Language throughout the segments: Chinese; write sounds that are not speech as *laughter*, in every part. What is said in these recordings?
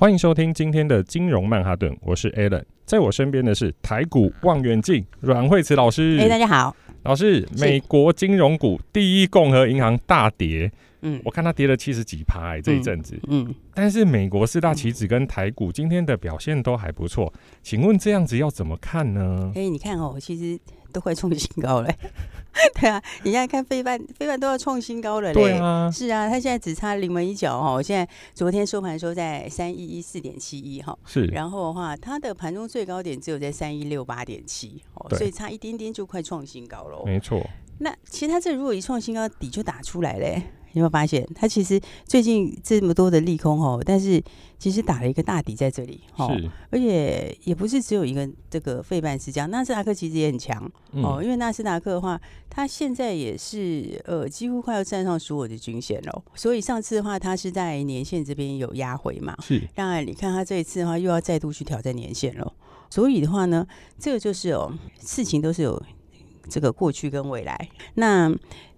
欢迎收听今天的金融曼哈顿，我是 Alan，在我身边的是台股望远镜阮惠慈老师。哎，大家好，老师，美国金融股第一共和银行大跌，嗯，我看它跌了七十几趴，这一阵子，嗯，但是美国四大棋子跟台股今天的表现都还不错，请问这样子要怎么看呢？哎，你看哦，其实都快创新高了。*laughs* 对啊，你现在看飞半，飞半都要创新高了嘞。对啊，是啊，它现在只差临门一脚哦。现在昨天收盘收在三一一四点七一哈，是。然后的话，它的盘中最高点只有在三一六八点七哦，所以差一点点就快创新高了。没错。那其实它这如果一创新高，底就打出来嘞。有没有发现，它其实最近这么多的利空哦，但是其实打了一个大底在这里哦，而且也不是只有一个这个费半是这样，纳斯达克其实也很强哦，因为纳斯达克的话，它现在也是呃几乎快要站上所有的均线了，所以上次的话，它是在年线这边有压回嘛，是，当然你看它这一次的话，又要再度去挑战年线了，所以的话呢，这个就是哦，事情都是有这个过去跟未来，那。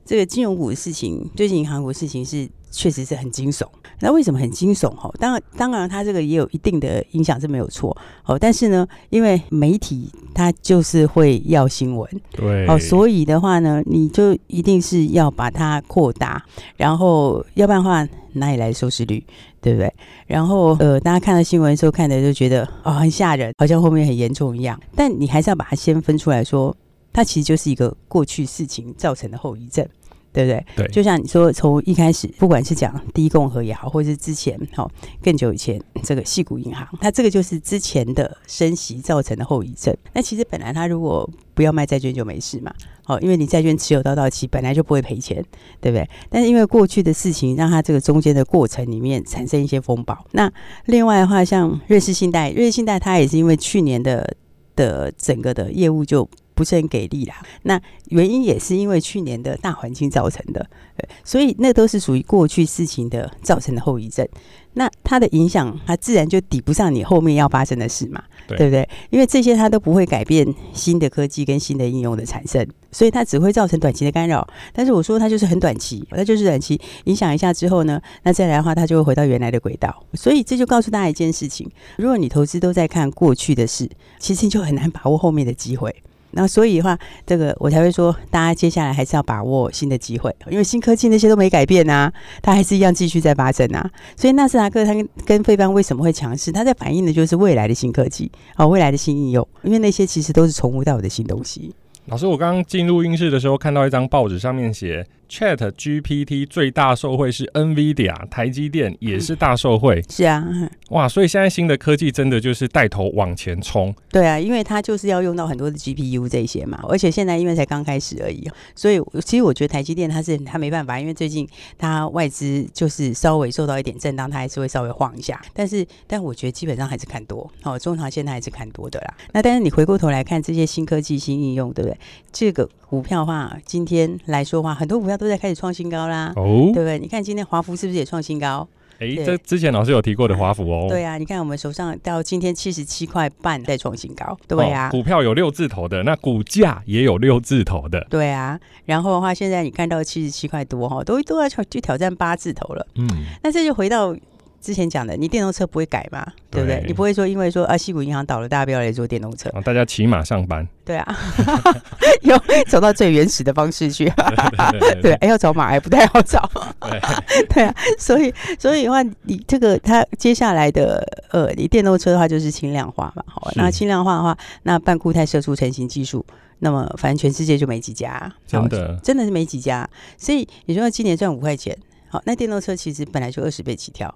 这个金融股的事情，最近银行股的事情是确实是很惊悚。那为什么很惊悚？哈，当然，当然，它这个也有一定的影响是没有错。哦，但是呢，因为媒体它就是会要新闻，对，哦，所以的话呢，你就一定是要把它扩大，然后要不然的话哪里来收视率，对不对？然后呃，大家看到新闻的时候看的就觉得哦很吓人，好像后面很严重一样。但你还是要把它先分出来说。它其实就是一个过去事情造成的后遗症，对不对？对，就像你说，从一开始，不管是讲第一共和也好，或是之前好更久以前这个细谷银行，它这个就是之前的升息造成的后遗症。那其实本来它如果不要卖债券就没事嘛，好，因为你债券持有到到期本来就不会赔钱，对不对？但是因为过去的事情，让它这个中间的过程里面产生一些风暴。那另外的话，像瑞士信贷，瑞士信贷它也是因为去年的的整个的业务就。不是很给力啦，那原因也是因为去年的大环境造成的，对，所以那都是属于过去事情的造成的后遗症。那它的影响，它自然就抵不上你后面要发生的事嘛，对，对不对？因为这些它都不会改变新的科技跟新的应用的产生，所以它只会造成短期的干扰。但是我说它就是很短期，它就是短期影响一下之后呢，那再来的话，它就会回到原来的轨道。所以这就告诉大家一件事情：如果你投资都在看过去的事，其实你就很难把握后面的机会。那所以的话，这个我才会说，大家接下来还是要把握新的机会，因为新科技那些都没改变啊，它还是一样继续在发生啊。所以纳斯达克它跟跟费班为什么会强势？它在反映的就是未来的新科技啊，未来的新应用，因为那些其实都是从无到有的新东西。老师，我刚刚进录音室的时候，看到一张报纸，上面写。Chat GPT 最大受惠是 NVIDIA，台积电也是大受惠。嗯。*laughs* 是啊，哇，所以现在新的科技真的就是带头往前冲。对啊，因为它就是要用到很多的 GPU 这些嘛，而且现在因为才刚开始而已，所以其实我觉得台积电它是它没办法，因为最近它外资就是稍微受到一点震荡，它还是会稍微晃一下。但是，但我觉得基本上还是看多，哦，中长线它还是看多的啦。那但是你回过头来看这些新科技、新应用，对不对？这个股票的话，今天来说的话，很多股票。都在开始创新高啦，哦，对不对？你看今天华孚是不是也创新高？哎、欸，这之前老师有提过的华孚哦。对啊，你看我们手上到今天七十七块半再创新高，对啊、哦。股票有六字头的，那股价也有六字头的，对啊。然后的话，现在你看到七十七块多哈，都都要去挑战八字头了。嗯，那这就回到。之前讲的，你电动车不会改嘛？对不对？你不会说因为说啊，西谷银行倒了，大家不要来做电动车，啊、大家骑马上班。对啊，*laughs* 有走到最原始的方式去。*laughs* 对，哎，要找马还不太好找。对，*laughs* 对啊，所以所以的话，你这个它接下来的呃，你电动车的话就是轻量化嘛。好，那轻量化的话，那半固态射出成型技术，那么反正全世界就没几家，真的真的是没几家。所以你说今年赚五块钱，好，那电动车其实本来就二十倍起跳。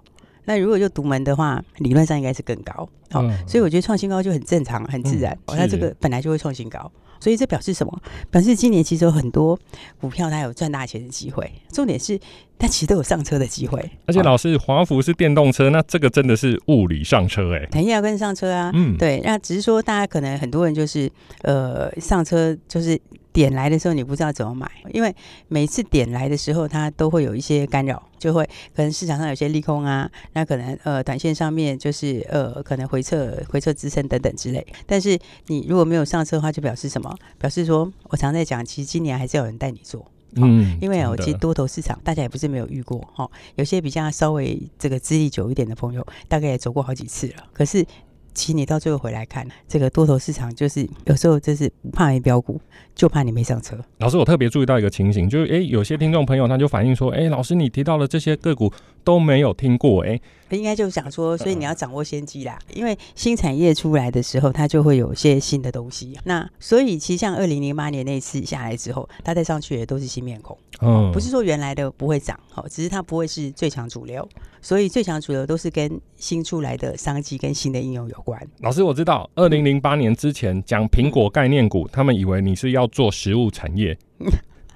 那如果就独门的话，理论上应该是更高，好、所以我觉得创新高就很正常、很自然。那、这个本来就会创新高，所以这表示什么？表示今年其实有很多股票它有赚大钱的机会。重点是，它其实都有上车的机会。而且老师，华孚是电动车，那这个真的是物理上车哎、欸，肯定要跟上车啊。嗯，对。那只是说，大家可能很多人就是呃上车就是。点来的时候你不知道怎么买，因为每次点来的时候它都会有一些干扰，就会可能市场上有些利空啊，那可能呃短线上面就是呃可能回撤回撤支撑等等之类。但是你如果没有上车的话，就表示什么？表示说我常在讲，其实今年还是有人带你做，嗯，因为我其实多头市场大家也不是没有遇过哈，有些比较稍微这个资历久一点的朋友，大概也走过好几次了，可是。其实你到最后回来看，这个多头市场就是有时候就是不怕没标股，就怕你没上车。老师，我特别注意到一个情形，就是诶，有些听众朋友他就反映说，诶，老师你提到的这些个股都没有听过，诶，应该就想说，所以你要掌握先机啦，因为新产业出来的时候，它就会有些新的东西。那所以其实像二零零八年那次下来之后，它再上去也都是新面孔，嗯，不是说原来的不会涨，好，只是它不会是最强主流。所以最强主流都是跟新出来的商机跟新的应用有关。老师，我知道，二零零八年之前讲苹果概念股，他们以为你是要做实物产业。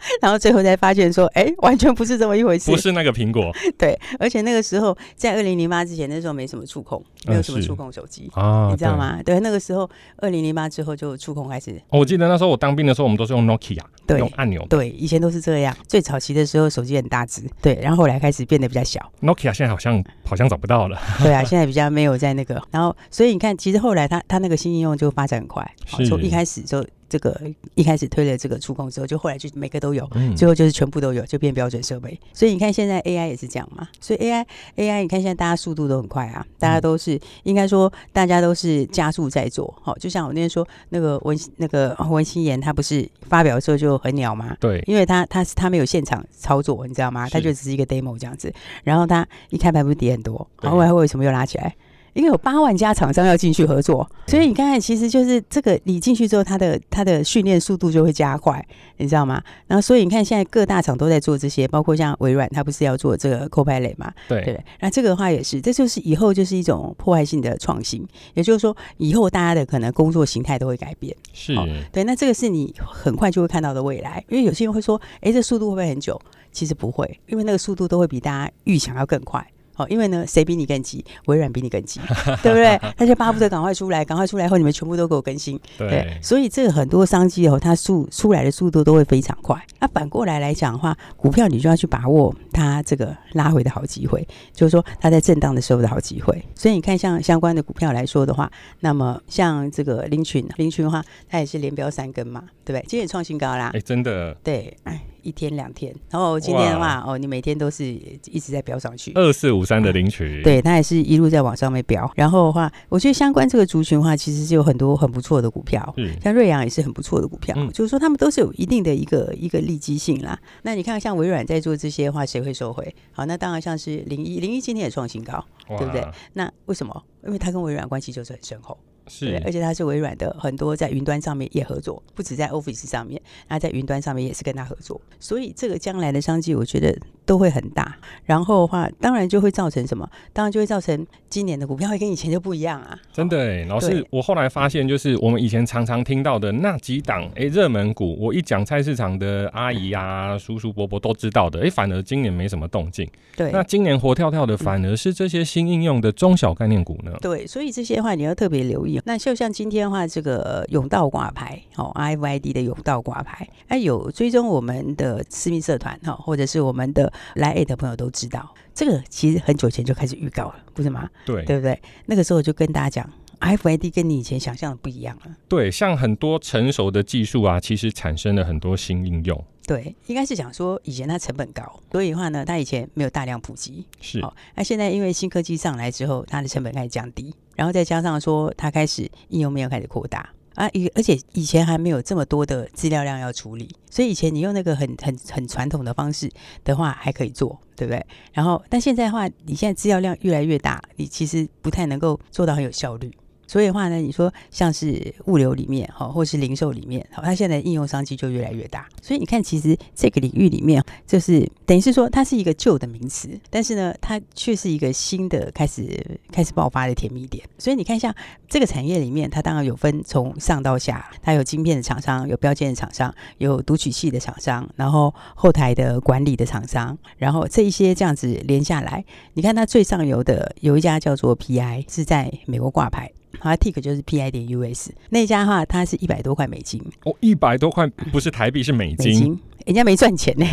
*laughs* 然后最后才发现说，哎，完全不是这么一回事，不是那个苹果。*laughs* 对，而且那个时候在二零零八之前，那时候没什么触控，没有什么触控手机啊，你知道吗？对，对，那个时候二零零八之后就触控开始。我记得那时候我当兵的时候，我们都是用 Nokia，对，用按钮。对，以前都是这样。最早期的时候手机很大只，对，然后后来开始变得比较小。Nokia 现在好像好像找不到了。对啊，*laughs* 现在比较没有在那个。然后所以你看，其实后来它它那个新应用就发展很快，从一开始就。这个一开始推了这个触控之后，就后来就每个都有，嗯、最后就是全部都有，就变标准设备。所以你看现在 AI 也是这样嘛。所以 AI AI 你看现在大家速度都很快啊，大家都是、嗯、应该说大家都是加速在做。好，就像我那天说那个文那个文心妍，他不是发表的时候就很鸟吗？对，因为他他他没有现场操作，你知道吗？他就只是一个 demo 这样子。然后他一开盘不是跌很多，然后后来为什么又拉起来？因为有八万家厂商要进去合作，所以你看看，其实就是这个，你进去之后，它的它的训练速度就会加快，你知道吗？然后，所以你看，现在各大厂都在做这些，包括像微软，它不是要做这个 Copilot 嘛？对对。那这个的话也是，这就是以后就是一种破坏性的创新，也就是说，以后大家的可能工作形态都会改变。是、哦，对。那这个是你很快就会看到的未来，因为有些人会说，哎，这速度会不会很久？其实不会，因为那个速度都会比大家预想要更快。哦，因为呢，谁比你更急？微软比你更急，*laughs* 对不对？他就巴不得赶快出来，赶快出来后，你们全部都给我更新。对，对，所以这个很多商机哦，它速出来的速度都会非常快。那反过来来讲的话，股票你就要去把握它这个拉回的好机会，就是说它在震荡的时候的好机会。所以你看，像相关的股票来说的话，那么像这个林群，林群的话，它也是连标三根嘛，对不对？今天也创新高啦。哎，真的。对，哎。一天两天，然后今天的话，哦，你每天都是一直在飙上去。二四五三的凌群，*laughs* 对，它也是一路在往上面飙。然后的话，我觉得相关这个族群的话，其实是有很多很不错的股票，嗯，像瑞阳也是很不错的股票，嗯，就是说他们都是有一定的一个一个利基性啦。那你看，像微软在做这些的话，谁会收回？好，那当然像是零一，零一今天也创新高，对不对？那为什么？因为它跟微软关系就是很深厚。是，而且它是微软的很多在云端上面也合作，不止在 Office 上面，那在云端上面也是跟他合作，所以这个将来的商机，我觉得都会很大。然后的话，当然就会造成什么？当然就会造成今年的股票会跟以前就不一样啊！真的哎，老师，我后来发现，就是我们以前常常听到的那几档哎热门股，我一讲菜市场的阿姨啊、叔叔伯伯都知道的，哎，反而今年没什么动静。对，那今年活跳跳的反而是这些新应用的中小概念股呢？对，所以这些话你要特别留意。那就像今天的话，这个甬道挂牌哦，IVID 的甬道挂牌，哎，有追踪我们的私密社团哈，或者是我们的 LINE@ 的朋友都知道，这个其实很久前就开始预告了，不是吗？对，对不对？那个时候我就跟大家讲。RFID 跟你以前想象的不一样了。对，像很多成熟的技术啊，其实产生了很多新应用。对，应该是讲说以前它成本高，所以的话呢，它以前没有大量普及。是。哦，那现在因为新科技上来之后，它的成本开始降低，然后再加上说它开始应用面开始扩大啊，而且以前还没有这么多的资料量要处理，所以以前你用那个很很很传统的方式的话还可以做，对不对？然后但现在的话，你现在资料量越来越大，你其实不太能够做到很有效率。所以的话呢，你说像是物流里面哈，或是零售里面，好，它现在应用商机就越来越大。所以你看，其实这个领域里面，就是等于是说它是一个旧的名词，但是呢，它却是一个新的开始开始爆发的甜蜜点。所以你看，像这个产业里面，它当然有分从上到下，它有晶片的厂商，有标签的厂商，有读取器的厂商，然后后台的管理的厂商，然后这一些这样子连下来，你看它最上游的有一家叫做 PI，是在美国挂牌。好，Tik 就是 P I 点 U S 那家的话，它是一百多块美金哦，一百多块不是台币，是美金。美金人家没赚钱呢，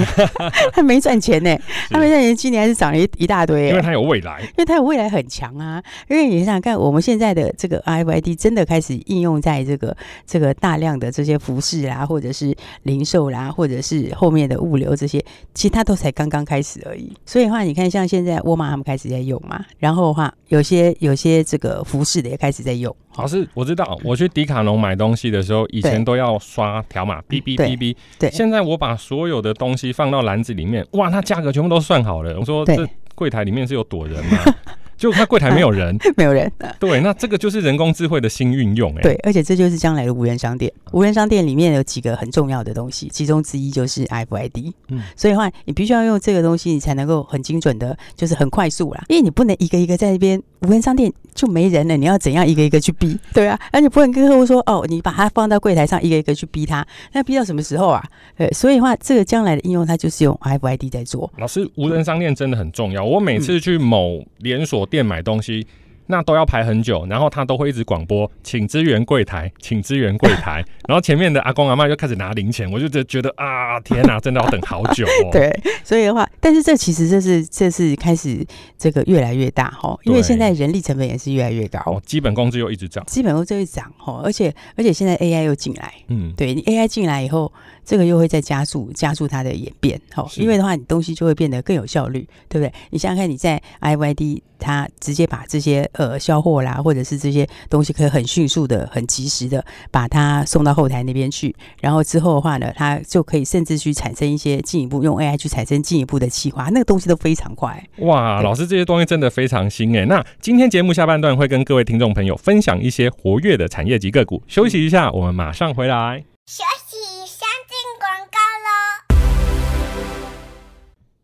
他没赚钱呢，他没赚钱，今年还是涨了一一大堆。因为他有未来，因为他有未来很强啊。因为你想想看，我们现在的这个 I F I D 真的开始应用在这个这个大量的这些服饰啦，或者是零售啦，或者是后面的物流这些，其实它都才刚刚开始而已。所以的话，你看像现在沃尔玛他们开始在用嘛，然后的话，有些有些这个服饰的也开始在用。老师，我知道，我去迪卡侬买东西的时候，以前都要刷条码，哔哔哔哔。对，现在我把所有的东西放到篮子里面，哇，它价格全部都算好了。我说这柜台里面是有躲人吗？*laughs* 就他柜台没有人，*laughs* 没有人。对，那这个就是人工智慧的新运用，哎。对，而且这就是将来的无人商店。无人商店里面有几个很重要的东西，其中之一就是 RFID。嗯，所以的话，你必须要用这个东西，你才能够很精准的，就是很快速啦。因为你不能一个一个在那边无人商店就没人了，你要怎样一个一个去逼？对啊，而且不能跟客户说哦，你把它放到柜台上，一个一个去逼他，那逼到什么时候啊？对，所以的话，这个将来的应用，它就是用 RFID 在做。老师，无人商店真的很重要。我每次去某连锁店买东西。那都要排很久，然后他都会一直广播，请支援柜台，请支援柜台。*laughs* 然后前面的阿公阿妈就开始拿零钱，我就觉觉得啊，天哪，真的要等好久哦。*laughs* 对，所以的话，但是这其实这是这是开始这个越来越大哈，因为现在人力成本也是越来越高，哦，基本工资又一直涨，基本工资会涨哈，而且而且现在 AI 又进来，嗯，对你 AI 进来以后。这个又会再加速加速它的演变，好，因为的话，你东西就会变得更有效率，对不对？你想想看，你在 RFID 它直接把这些呃销货啦，或者是这些东西可以很迅速的、很及时的把它送到后台那边去，然后之后的话呢，它就可以甚至去产生一些进一步用 AI 去产生进一步的企划，那个东西都非常快。哇，老师这些东西真的非常新哎。那今天节目下半段会跟各位听众朋友分享一些活跃的产业及个股。休息一下，我们马上回来。休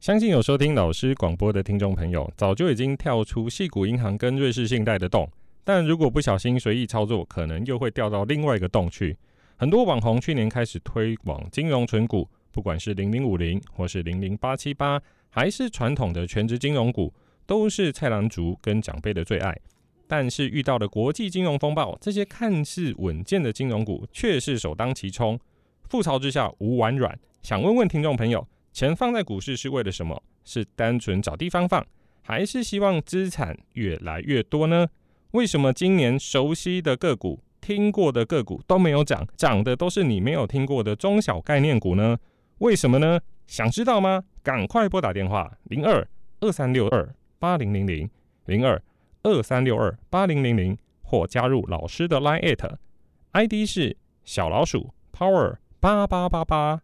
相信有收听老师广播的听众朋友，早就已经跳出细谷银行跟瑞士信贷的洞，但如果不小心随意操作，可能又会掉到另外一个洞去。很多网红去年开始推广金融存股，不管是零零五零或是零零八七八，还是传统的全职金融股，都是菜篮族跟长辈的最爱。但是遇到了国际金融风暴，这些看似稳健的金融股却是首当其冲，覆巢之下无完卵。想问问听众朋友，钱放在股市是为了什么？是单纯找地方放，还是希望资产越来越多呢？为什么今年熟悉的个股、听过的个股都没有涨，涨的都是你没有听过的中小概念股呢？为什么呢？想知道吗？赶快拨打电话零二二三六二八零零零零二二三六二八零零零，或加入老师的 Line@，ID 是小老鼠 Power 八八八八。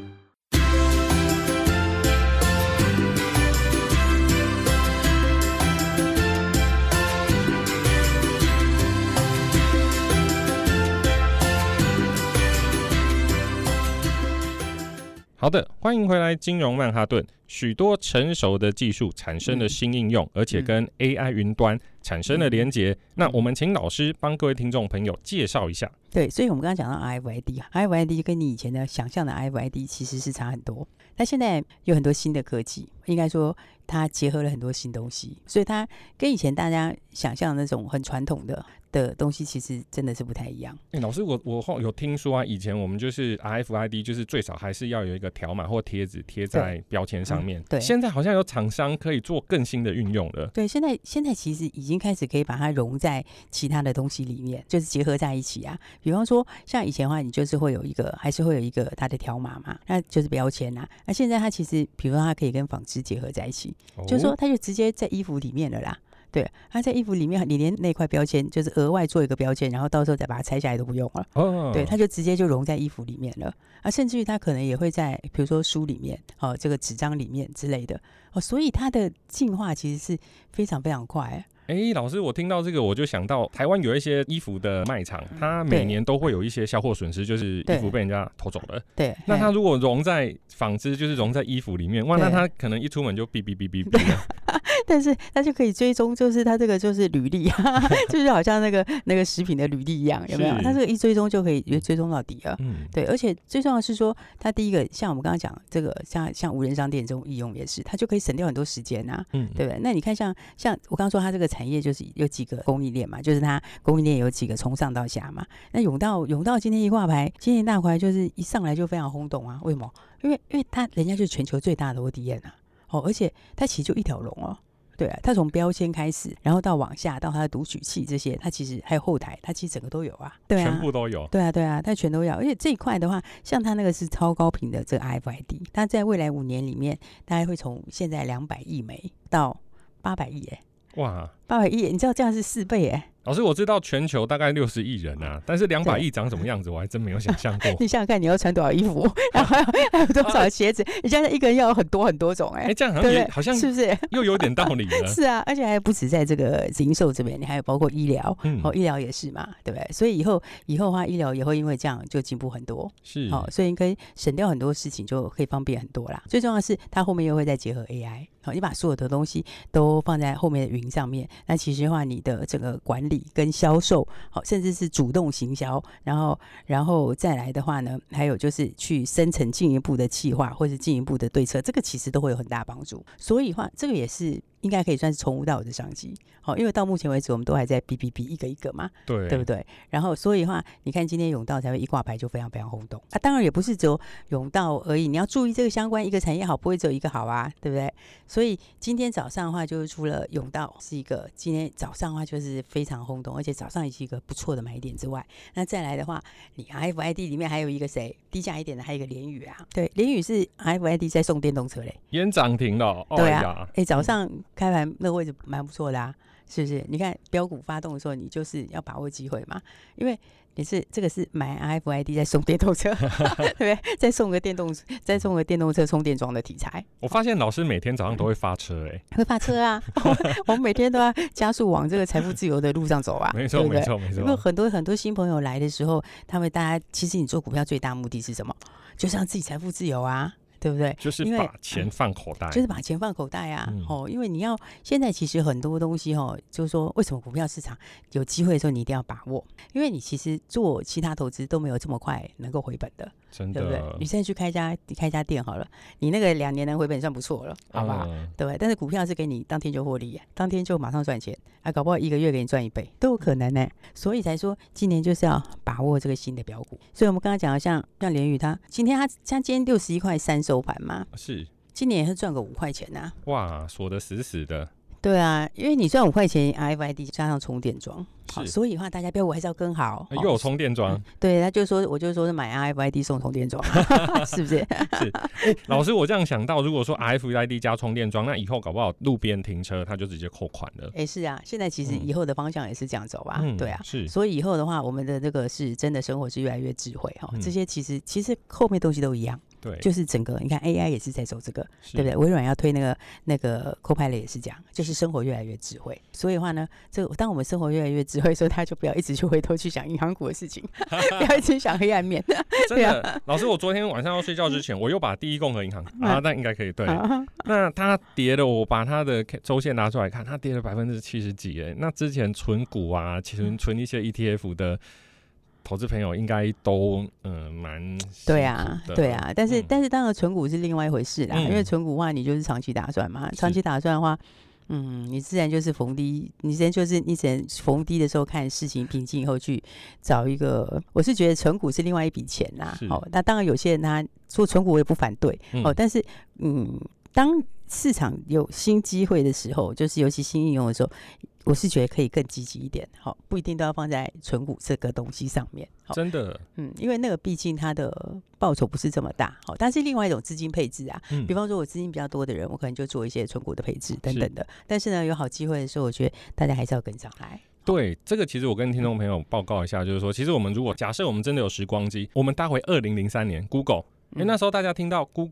好的，欢迎回来，金融曼哈顿。许多成熟的技术产生了新应用，而且跟 AI 云端产生了连结。那我们请老师帮各位听众朋友介绍一下。对，所以我们刚刚讲到 IVID，IVID 跟你以前的想象的 IVID 其实是差很多。那现在有很多新的科技，应该说它结合了很多新东西，所以它跟以前大家想象的那种很传统的。的东西其实真的是不太一样。哎、欸，老师，我我后有听说啊，以前我们就是 RFID，就是最少还是要有一个条码或贴纸贴在标签上面。对，现在好像有厂商可以做更新的运用了。对，现在现在其实已经开始可以把它融在其他的东西里面，就是结合在一起啊。比方说，像以前的话，你就是会有一个，还是会有一个它的条码嘛，那就是标签啊。那现在它其实，比如说它可以跟纺织结合在一起，哦、就是说它就直接在衣服里面了啦。对，它在衣服里面，你连那块标签就是额外做一个标签，然后到时候再把它拆下来都不用了。哦，对，它就直接就融在衣服里面了。啊，甚至于它可能也会在，比如说书里面，哦，这个纸张里面之类的。哦，所以它的进化其实是非常非常快。哎、欸，老师，我听到这个，我就想到台湾有一些衣服的卖场，它每年都会有一些销货损失，就是衣服被人家偷走了。对，那它如果融在纺织，就是融在衣服里面，哇，那它可能一出门就哔哔哔哔哔。*laughs* 但是它就可以追踪，就是它这个就是履历，*laughs* 就是好像那个那个食品的履历一样，有没有？它这个一追踪就可以追踪到底了。嗯，对，而且最重要的是说，它第一个像我们刚刚讲这个，像像无人商店这种应用也是，它就可以省掉很多时间呐，嗯，对不对？那你看像像我刚刚说，它这个产业就是有几个供应链嘛，就是它供应链有几个从上到下嘛。那永道永道今天一挂牌，今天大块就是一上来就非常轰动啊，为什么？因为因为它人家就是全球最大的 ODM 啊，哦，而且它其实就一条龙哦。对啊，它从标签开始，然后到往下到它的读取器这些，它其实还有后台，它其实整个都有啊。对啊，全部都有。对啊，对啊，它全都要。而且这一块的话，像它那个是超高频的这个 RFID，它在未来五年里面，大概会从现在两百亿枚到八百亿，哎，哇，八百亿，你知道这样是四倍哎。老师，我知道全球大概六十亿人啊，但是两百亿长什么样子，我还真没有想象过。*laughs* 你想想看，你要穿多少衣服，*laughs* 然后还有，多少鞋子？你现在一个人要有很多很多种哎、这样好像也好像是不是又有点道理了？*laughs* 是啊，而且还不止在这个零售这边，你还有包括医疗，嗯、哦，医疗也是嘛，对不对？所以以后以后的话，医疗也会因为这样就进步很多。是，好、哦，所以你可以省掉很多事情，就可以方便很多啦。最重要的是，它后面又会再结合 AI。好，你把所有的东西都放在后面的云上面，那其实的话，你的整个管理跟销售，好，甚至是主动行销，然后，然后再来的话呢，还有就是去生成进一步的计划或者进一步的对策，这个其实都会有很大帮助。所以话，这个也是。应该可以算是从无到有的商机，好，因为到目前为止我们都还在哔哔哔一个一个嘛，对，对不对？然后所以的话，你看今天永道才会一挂牌就非常非常轰动啊！当然也不是只有永道而已，你要注意这个相关一个产业好，不会只有一个好啊，对不对？所以今天早上的话，就是除了永道是一个今天早上的话就是非常轰动，而且早上也是一个不错的买点之外，那再来的话，你 RFID 里面还有一个谁低价一点的，还有一个联宇啊，对，联宇是 RFID 在送电动车嘞，也涨停了，对啊，哎、欸，早上。开盘那个位置蛮不错的啊，是不是？你看标股发动的时候，你就是要把握机会嘛，因为你是这个是买 RFID 在送电动车，*laughs* 对不对？再送个电动，再送个电动车充电桩的题材。我发现老师每天早上都会发车、欸，哎、嗯，会发车啊！*laughs* 我们每天都要加速往这个财富自由的路上走啊！没错，没错，没错。因为很多很多新朋友来的时候，他们大家其实你做股票最大目的是什么？就是让自己财富自由啊。对不对？就是把钱放口袋，就是把钱放口袋啊！哦，因为你要现在其实很多东西哦，就是说为什么股票市场有机会的时候你一定要把握，因为你其实做其他投资都没有这么快能够回本的，真的，对不对？你现在去开家开家店好了，你那个两年能回本算不错了，好不好？嗯、对不对？但是股票是给你当天就获利，当天就马上赚钱，啊，搞不好一个月给你赚一倍都有可能呢。所以才说今年就是要把握这个新的标股。所以我们刚刚讲的像像联宇，他今天他像今天六十一块三收盘嘛，是今年也是赚个五块钱呐、啊。哇，锁的死死的。对啊，因为你赚五块钱，RFID 加上充电桩，好，所以的话大家标股还是要跟好。又有充电桩、嗯，对，他就说，我就说是买 RFID 送充电桩，*laughs* 是不是？是、欸。老师，我这样想到，如果说 RFID 加充电桩，那以后搞不好路边停车他就直接扣款了。哎、欸，是啊，现在其实以后的方向也是这样走吧？嗯、对啊，是。所以以后的话，我们的这个是真的生活是越来越智慧哈、嗯。这些其实其实后面东西都一样。对，就是整个你看 AI 也是在走这个，对不对？微软要推那个那个 Copilot 也是这样，就是生活越来越智慧。所以的话呢，这当我们生活越来越智慧，所以他就不要一直去回头去想银行股的事情，*laughs* 不要一直想黑暗面。*laughs* *laughs* 真的，老师，我昨天晚上要睡觉之前，我又把第一共和银行啊，那应该可以对。那它跌了，我把它的周线拿出来看，它跌了百分之七十几哎。那之前存股啊，其实存一些 ETF 的。投资朋友应该都嗯蛮对啊对啊，但是、嗯、但是当然存股是另外一回事啦，嗯、因为存股的话你就是长期打算嘛，长期打算的话，嗯，你自然就是逢低，你自然就是你只能逢低的时候看事情平静以后去找一个，我是觉得存股是另外一笔钱啦，哦，那当然有些人他说存股我也不反对、嗯、哦，但是嗯，当市场有新机会的时候，就是尤其新应用的时候。我是觉得可以更积极一点，好，不一定都要放在存股这个东西上面。真的，嗯，因为那个毕竟它的报酬不是这么大，好，但是另外一种资金配置啊，嗯、比方说我资金比较多的人，我可能就做一些存股的配置等等的。但是呢，有好机会的时候，我觉得大家还是要跟上来。对，这个其实我跟听众朋友报告一下，就是说，其实我们如果假设我们真的有时光机，我们搭回二零零三年，Google，因为那时候大家听到咕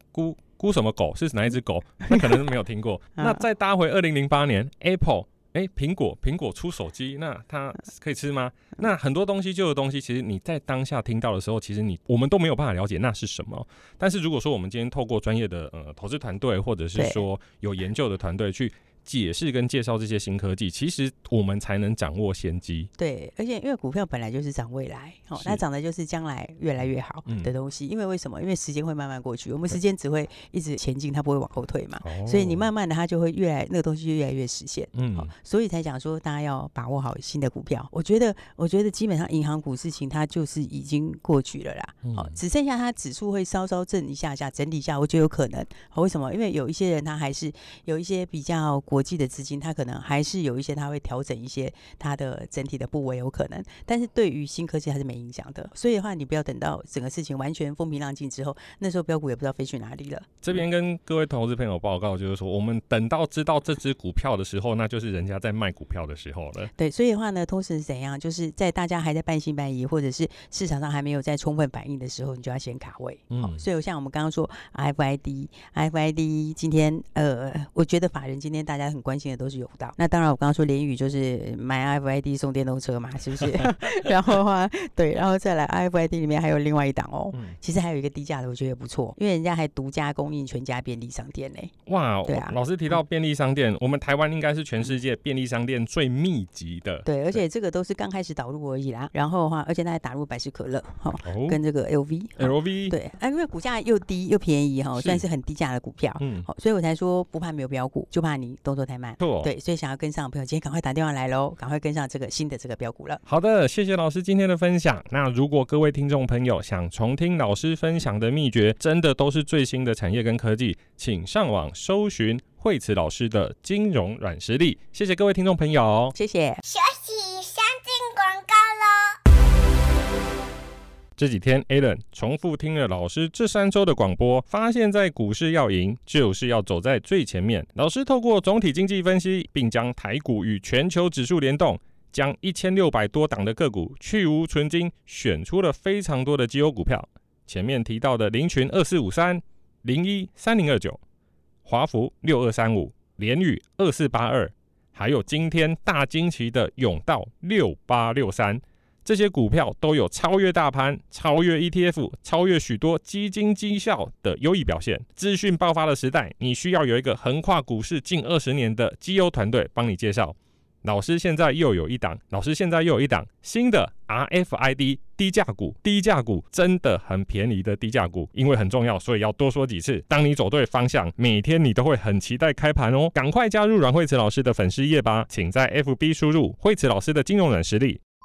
咕咕什么狗是哪一只狗，*laughs* 那可能是没有听过。*laughs* 那再搭回二零零八年，Apple。哎，苹果苹果出手机，那它可以吃吗？那很多东西旧的东西，其实你在当下听到的时候，其实你我们都没有办法了解那是什么。但是如果说我们今天透过专业的呃投资团队，或者是说有研究的团队去。解释跟介绍这些新科技，其实我们才能掌握先机。对，而且因为股票本来就是涨未来，哦，它涨的就是将来越来越好的东西。嗯、因为为什么？因为时间会慢慢过去，我们时间只会一直前进，它不会往后退嘛。所以你慢慢的，它就会越来那个东西就越来越实现。嗯，所以才讲说大家要把握好新的股票。我觉得，我觉得基本上银行股事情它就是已经过去了啦。好、嗯，只剩下它指数会稍稍震一下下，整理一下，我觉得有可能。为什么？因为有一些人他还是有一些比较国际的资金，它可能还是有一些，它会调整一些它的整体的部位，有可能。但是对于新科技还是没影响的。所以的话，你不要等到整个事情完全风平浪静之后，那时候标股也不知道飞去哪里了。这边跟各位投资朋友报告，就是说，我们等到知道这只股票的时候，那就是人家在卖股票的时候了。对，所以的话呢，同时是怎样？就是在大家还在半信半疑，或者是市场上还没有在充分反应的时候，你就要先卡位。嗯，所以像我们刚刚说 RFID，RFID 今天呃，我觉得法人今天大家很关心的都是有。那当然，我刚刚说联宇就是买 RFID 送电动车嘛，是不是？*laughs* *laughs* 然后的话，对，然后再来 RFID 里面还有另外一档哦、嗯，其实还有一个低价的，我觉得也不错，因为人家还独家供应全家便利商店呢。哇，对啊，老师提到便利商店，嗯、我们台湾应该是全世界便利商店最密集的。对，而且这个都是刚开始导入而已啦。然后的话，而且它还打入百事可乐哈、哦，跟这个 LV，LV 对，啊，因为股价又低又便宜哈，算是很低价的股票，嗯，好，所以我才说不怕没有标股，就怕你动作太慢。对。所以想要跟上的朋友，今天赶快打电话来喽！赶快跟上这个新的这个标股了。好的，谢谢老师今天的分享。那如果各位听众朋友想重听老师分享的秘诀，真的都是最新的产业跟科技，请上网搜寻惠慈老师的金融软实力。谢谢各位听众朋友，谢谢。休息，这几天，Alan 重复听了老师这三周的广播，发现，在股市要赢，就是要走在最前面。老师透过总体经济分析，并将台股与全球指数联动，将一千六百多档的个股去芜存菁，选出了非常多的绩优股票。前面提到的林群二四五三、零一三零二九、华孚六二三五、联宇二四八二，还有今天大惊奇的甬道六八六三。这些股票都有超越大盘、超越 ETF、超越许多基金绩效的优异表现。资讯爆发的时代，你需要有一个横跨股市近二十年的绩优团队帮你介绍。老师现在又有一档，老师现在又有一档新的 RFID 低价股，低价股真的很便宜的低价股，因为很重要，所以要多说几次。当你走对方向，每天你都会很期待开盘哦。赶快加入阮慧慈老师的粉丝页吧，请在 FB 输入慧慈老师的金融软实力。